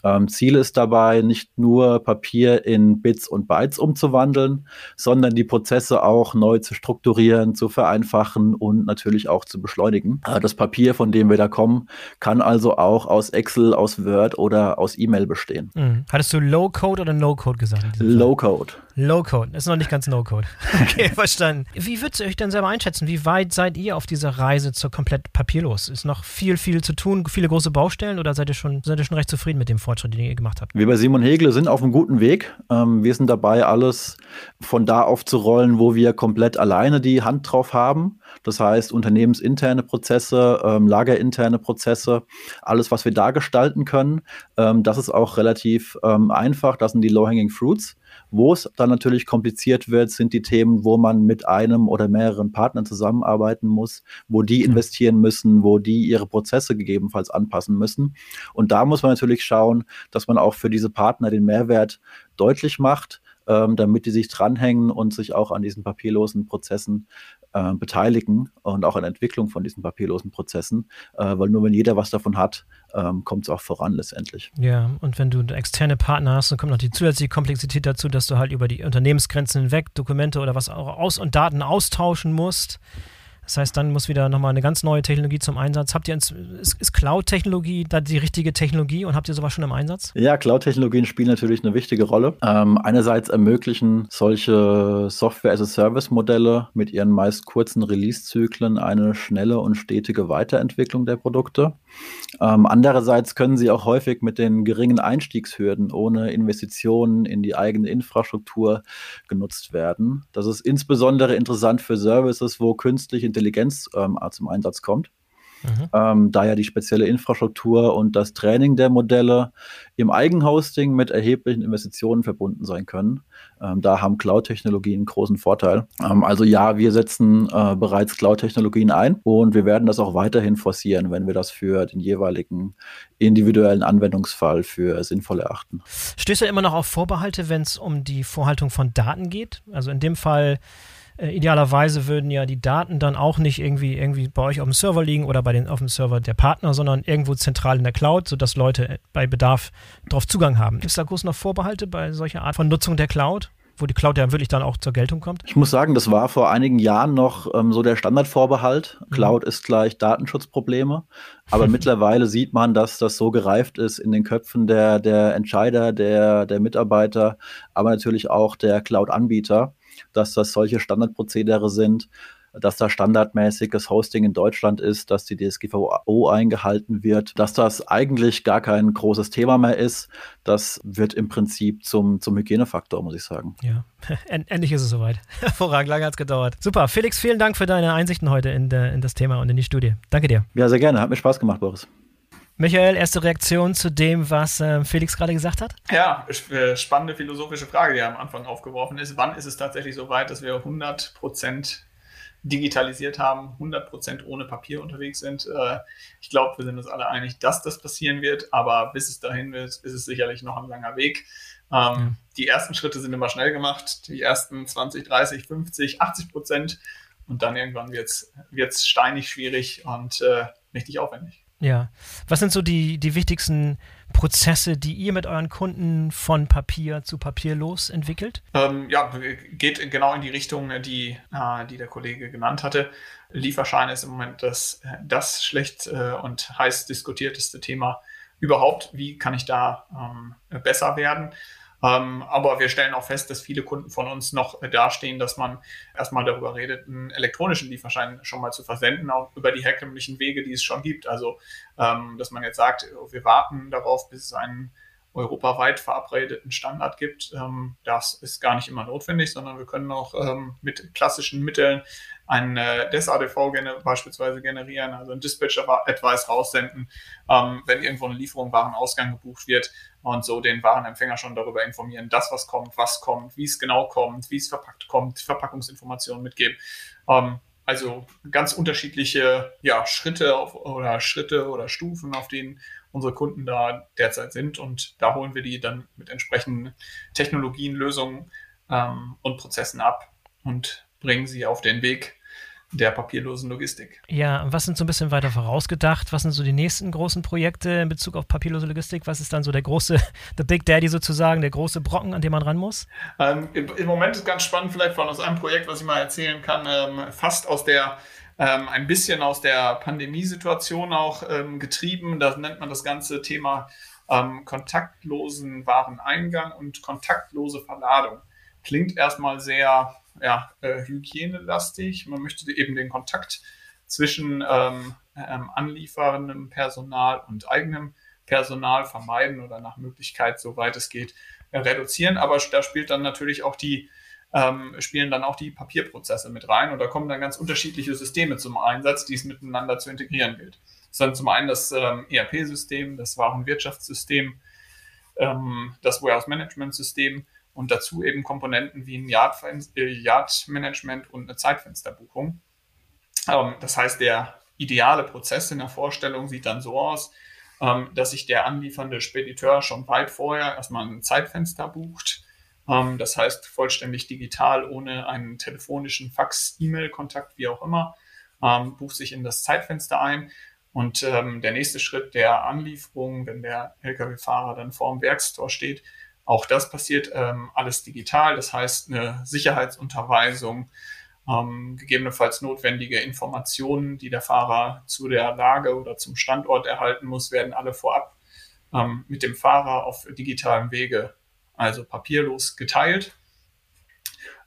[SPEAKER 4] Ähm, Ziel ist dabei, nicht nur Papier in Bits und Bytes umzuwandeln, sondern die Prozesse auch neu zu strukturieren, zu vereinfachen und natürlich auch zu beschleunigen. Äh, das Papier, von dem wir da kommen, kann also auch aus Excel, aus Word oder aus E-Mail bestehen.
[SPEAKER 1] Mhm. Hattest du Low-Code oder No-Code gesagt?
[SPEAKER 4] Low-Code.
[SPEAKER 1] Low-Code, ist noch nicht ganz No-Code. Okay, verstanden. Wie würdet ihr euch denn selber einschätzen? Wie weit seid ihr auf dieser Reise zur komplett papierlos? Ist noch viel, viel zu tun, viele große Baustellen oder seid ihr schon, seid ihr schon recht zufrieden mit dem Fortschritt, den ihr gemacht habt?
[SPEAKER 4] Wir bei Simon Hegle sind auf einem guten Weg. Ähm, wir sind dabei, alles von da aufzurollen, wo wir komplett alleine die Hand drauf haben. Das heißt, unternehmensinterne Prozesse, ähm, lagerinterne Prozesse, alles, was wir da gestalten können, ähm, das ist auch relativ einfach. Das sind die Low-Hanging Fruits. Wo es dann natürlich kompliziert wird, sind die Themen, wo man mit einem oder mehreren Partnern zusammenarbeiten muss, wo die investieren müssen, wo die ihre Prozesse gegebenenfalls anpassen müssen. Und da muss man natürlich schauen, dass man auch für diese Partner den Mehrwert deutlich macht, ähm, damit die sich dranhängen und sich auch an diesen papierlosen Prozessen äh, beteiligen und auch an der Entwicklung von diesen papierlosen Prozessen, äh, weil nur wenn jeder was davon hat, ähm, kommt es auch voran letztendlich.
[SPEAKER 1] Ja, und wenn du externe Partner hast, dann kommt noch die zusätzliche Komplexität dazu, dass du halt über die Unternehmensgrenzen hinweg Dokumente oder was auch aus und Daten austauschen musst. Das heißt, dann muss wieder nochmal eine ganz neue Technologie zum Einsatz. Habt ihr ins, ist, ist Cloud-Technologie da die richtige Technologie und habt ihr sowas schon im Einsatz?
[SPEAKER 4] Ja, Cloud-Technologien spielen natürlich eine wichtige Rolle. Ähm, einerseits ermöglichen solche Software-as-a-Service-Modelle mit ihren meist kurzen Release-Zyklen eine schnelle und stetige Weiterentwicklung der Produkte. Ähm, andererseits können sie auch häufig mit den geringen Einstiegshürden ohne Investitionen in die eigene Infrastruktur genutzt werden. Das ist insbesondere interessant für Services, wo künstliche Intelligenz ähm, zum Einsatz kommt. Mhm. Ähm, da ja die spezielle Infrastruktur und das Training der Modelle im Eigenhosting mit erheblichen Investitionen verbunden sein können. Ähm, da haben Cloud-Technologien einen großen Vorteil. Ähm, also ja, wir setzen äh, bereits Cloud-Technologien ein und wir werden das auch weiterhin forcieren, wenn wir das für den jeweiligen individuellen Anwendungsfall für sinnvoll erachten.
[SPEAKER 1] Stößt du immer noch auf Vorbehalte, wenn es um die Vorhaltung von Daten geht? Also in dem Fall äh, idealerweise würden ja die Daten dann auch nicht irgendwie, irgendwie bei euch auf dem Server liegen oder bei den, auf dem Server der Partner, sondern irgendwo zentral in der Cloud, sodass Leute bei Bedarf darauf Zugang haben. Gibt es da groß noch Vorbehalte bei solcher Art von Nutzung der Cloud? wo die Cloud ja wirklich dann auch zur Geltung kommt?
[SPEAKER 4] Ich muss sagen, das war vor einigen Jahren noch ähm, so der Standardvorbehalt. Mhm. Cloud ist gleich Datenschutzprobleme. Aber mittlerweile sieht man, dass das so gereift ist in den Köpfen der, der Entscheider, der, der Mitarbeiter, aber natürlich auch der Cloud-Anbieter, dass das solche Standardprozedere sind, dass da standardmäßiges Hosting in Deutschland ist, dass die DSGVO eingehalten wird, dass das eigentlich gar kein großes Thema mehr ist. Das wird im Prinzip zum, zum Hygienefaktor, muss ich sagen.
[SPEAKER 1] Ja, endlich ist es soweit. Hervorragend, lange hat es gedauert. Super, Felix, vielen Dank für deine Einsichten heute in, der, in das Thema und in die Studie. Danke dir.
[SPEAKER 4] Ja, sehr gerne. Hat mir Spaß gemacht, Boris.
[SPEAKER 1] Michael, erste Reaktion zu dem, was äh, Felix gerade gesagt hat?
[SPEAKER 2] Ja, äh, spannende philosophische Frage, die am Anfang aufgeworfen ist. Wann ist es tatsächlich so weit, dass wir 100 Prozent digitalisiert haben, 100 Prozent ohne Papier unterwegs sind? Äh, ich glaube, wir sind uns alle einig, dass das passieren wird, aber bis es dahin ist, ist es sicherlich noch ein langer Weg. Mhm. Die ersten Schritte sind immer schnell gemacht, die ersten 20, 30, 50, 80 Prozent und dann irgendwann wird es steinig, schwierig und äh, richtig aufwendig.
[SPEAKER 1] Ja. Was sind so die, die wichtigsten Prozesse, die ihr mit euren Kunden von Papier zu papierlos entwickelt?
[SPEAKER 2] Ähm, ja, geht genau in die Richtung, die, äh, die der Kollege genannt hatte. Lieferschein ist im Moment das, das schlecht äh, und heiß diskutierteste Thema überhaupt. Wie kann ich da ähm, besser werden? Ähm, aber wir stellen auch fest, dass viele Kunden von uns noch dastehen, dass man erstmal darüber redet, einen elektronischen Lieferschein schon mal zu versenden, auch über die herkömmlichen Wege, die es schon gibt. Also, ähm, dass man jetzt sagt, wir warten darauf, bis es einen europaweit verabredeten Standard gibt. Ähm, das ist gar nicht immer notwendig, sondern wir können auch ähm, mit klassischen Mitteln einen äh, DES-ADV gener beispielsweise generieren, also ein Dispatcher-Advice raussenden, ähm, wenn irgendwo eine Lieferung Warenausgang gebucht wird und so den Warenempfänger schon darüber informieren, dass was kommt, was kommt, wie es genau kommt, wie es verpackt kommt, Verpackungsinformationen mitgeben. Ähm, also ganz unterschiedliche ja, Schritte auf, oder Schritte oder Stufen, auf denen unsere Kunden da derzeit sind. Und da holen wir die dann mit entsprechenden Technologien, Lösungen ähm, und Prozessen ab und bringen sie auf den Weg der papierlosen Logistik.
[SPEAKER 1] Ja, was sind so ein bisschen weiter vorausgedacht? Was sind so die nächsten großen Projekte in Bezug auf papierlose Logistik? Was ist dann so der große, the Big Daddy sozusagen, der große Brocken, an dem man ran muss?
[SPEAKER 2] Ähm, im, Moment ist ganz spannend, vielleicht von aus einem Projekt, was ich mal erzählen kann, ähm, fast aus der ähm, ein bisschen aus der Pandemiesituation auch ähm, getrieben. Da nennt man das ganze Thema ähm, kontaktlosen Wareneingang und kontaktlose Verladung. Klingt erstmal sehr ja, äh, hygienelastig. Man möchte eben den Kontakt zwischen ähm, ähm, anlieferndem Personal und eigenem Personal vermeiden oder nach Möglichkeit, soweit es geht, äh, reduzieren. Aber da spielt dann natürlich auch die ähm, spielen dann auch die Papierprozesse mit rein und da kommen dann ganz unterschiedliche Systeme zum Einsatz, die es miteinander zu integrieren gilt. Das ist dann zum einen das ähm, ERP-System, das Warenwirtschaftssystem, ähm, das Warehouse-Management-System und dazu eben Komponenten wie ein äh, Yard-Management und eine Zeitfensterbuchung. Ähm, das heißt, der ideale Prozess in der Vorstellung sieht dann so aus, ähm, dass sich der anliefernde Spediteur schon weit vorher erstmal ein Zeitfenster bucht, ähm, das heißt, vollständig digital, ohne einen telefonischen Fax, E-Mail-Kontakt, wie auch immer, ähm, bucht sich in das Zeitfenster ein. Und ähm, der nächste Schritt der Anlieferung, wenn der Lkw-Fahrer dann vor dem Werkstor steht, auch das passiert ähm, alles digital. Das heißt, eine Sicherheitsunterweisung, ähm, gegebenenfalls notwendige Informationen, die der Fahrer zu der Lage oder zum Standort erhalten muss, werden alle vorab ähm, mit dem Fahrer auf digitalem Wege also papierlos geteilt.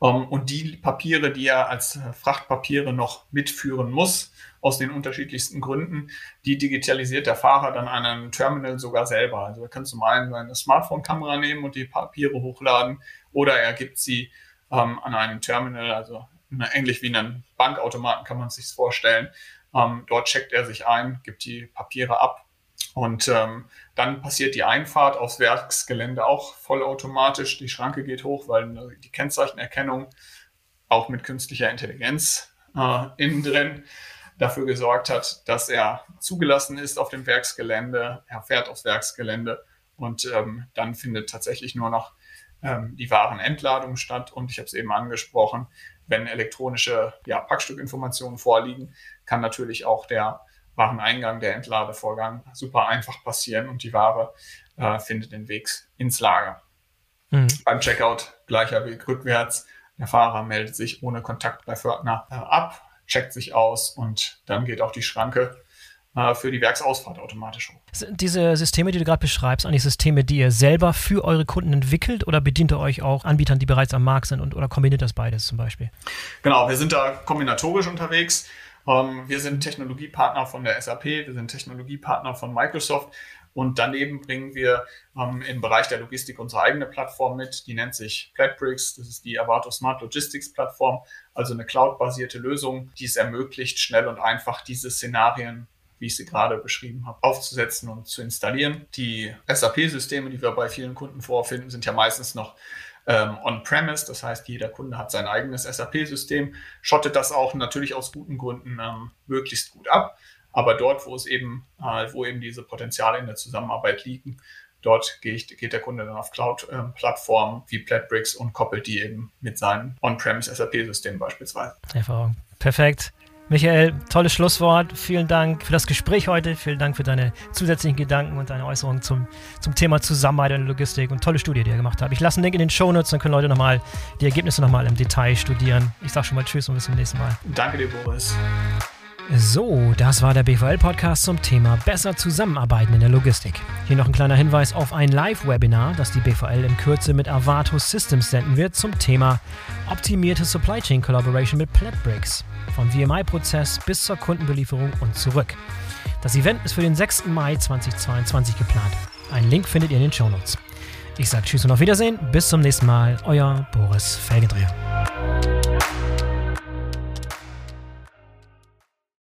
[SPEAKER 2] Ähm, und die Papiere, die er als Frachtpapiere noch mitführen muss, aus den unterschiedlichsten Gründen, die digitalisiert der Fahrer dann an einem Terminal sogar selber. Also er kann zum einen seine Smartphone-Kamera nehmen und die Papiere hochladen oder er gibt sie ähm, an einem Terminal, also ähnlich wie einen Bankautomaten kann man sich vorstellen. Ähm, dort checkt er sich ein, gibt die Papiere ab und ähm, dann passiert die Einfahrt aufs Werksgelände auch vollautomatisch. Die Schranke geht hoch, weil die Kennzeichenerkennung auch mit künstlicher Intelligenz äh, innen drin dafür gesorgt hat, dass er zugelassen ist auf dem Werksgelände. Er fährt aufs Werksgelände und ähm, dann findet tatsächlich nur noch ähm, die Warenentladung statt. Und ich habe es eben angesprochen, wenn elektronische ja, Packstückinformationen vorliegen, kann natürlich auch der Wareneingang, der Entladevorgang super einfach passieren und die Ware äh, findet den Weg ins Lager. Mhm. Beim Checkout gleicher Weg rückwärts. Der Fahrer meldet sich ohne Kontakt bei Fördner äh, ab, checkt sich aus und dann geht auch die Schranke äh, für die Werksausfahrt automatisch hoch.
[SPEAKER 1] Sind diese Systeme, die du gerade beschreibst, eigentlich Systeme, die ihr selber für eure Kunden entwickelt oder bedient ihr euch auch Anbietern, die bereits am Markt sind und oder kombiniert das beides zum Beispiel?
[SPEAKER 2] Genau, wir sind da kombinatorisch unterwegs. Ähm, wir sind Technologiepartner von der SAP, wir sind Technologiepartner von Microsoft und daneben bringen wir ähm, im Bereich der Logistik unsere eigene Plattform mit, die nennt sich Platbricks. Das ist die Avato Smart Logistics Plattform, also eine cloud-basierte Lösung, die es ermöglicht, schnell und einfach diese Szenarien wie ich sie gerade beschrieben habe, aufzusetzen und zu installieren. Die SAP-Systeme, die wir bei vielen Kunden vorfinden, sind ja meistens noch ähm, on-premise. Das heißt, jeder Kunde hat sein eigenes SAP-System, schottet das auch natürlich aus guten Gründen ähm, möglichst gut ab. Aber dort, wo es eben, äh, wo eben diese Potenziale in der Zusammenarbeit liegen, dort geht, geht der Kunde dann auf Cloud-Plattformen ähm, wie Platbricks und koppelt die eben mit seinem On-Premise SAP-System beispielsweise.
[SPEAKER 1] Hervorragend. Perfekt. Michael, tolles Schlusswort. Vielen Dank für das Gespräch heute. Vielen Dank für deine zusätzlichen Gedanken und deine Äußerungen zum, zum Thema Zusammenarbeit und Logistik und tolle Studie, die ihr gemacht habt. Ich lasse einen Link in den Shownotes, dann können Leute nochmal die Ergebnisse nochmal im Detail studieren. Ich sage schon mal Tschüss und bis zum nächsten Mal.
[SPEAKER 2] Danke dir, Boris.
[SPEAKER 1] So, das war der BVL-Podcast zum Thema besser zusammenarbeiten in der Logistik. Hier noch ein kleiner Hinweis auf ein Live-Webinar, das die BVL in Kürze mit Avato Systems senden wird zum Thema optimierte Supply Chain Collaboration mit Platbricks. Vom VMI-Prozess bis zur Kundenbelieferung und zurück. Das Event ist für den 6. Mai 2022 geplant. Einen Link findet ihr in den Shownotes. Ich sage Tschüss und auf Wiedersehen. Bis zum nächsten Mal. Euer Boris Felgendreher.